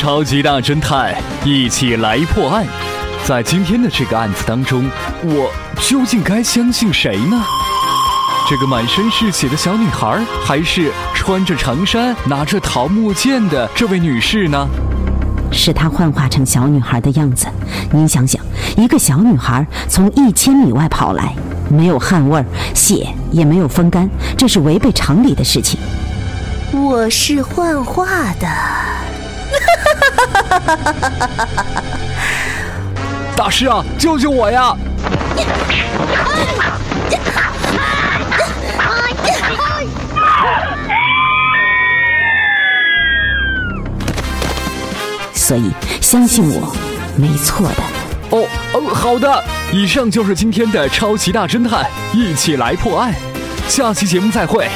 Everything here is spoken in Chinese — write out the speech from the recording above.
超级大侦探，一起来破案。在今天的这个案子当中，我究竟该相信谁呢？这个满身是血的小女孩，还是穿着长衫、拿着桃木剑的这位女士呢？是她幻化成小女孩的样子。您想想，一个小女孩从一千米外跑来，没有汗味儿，血也没有风干，这是违背常理的事情。我是幻化的。大师啊，救救我呀！所以相信我，没错的。哦哦，好的。以上就是今天的超级大侦探，一起来破案。下期节目再会。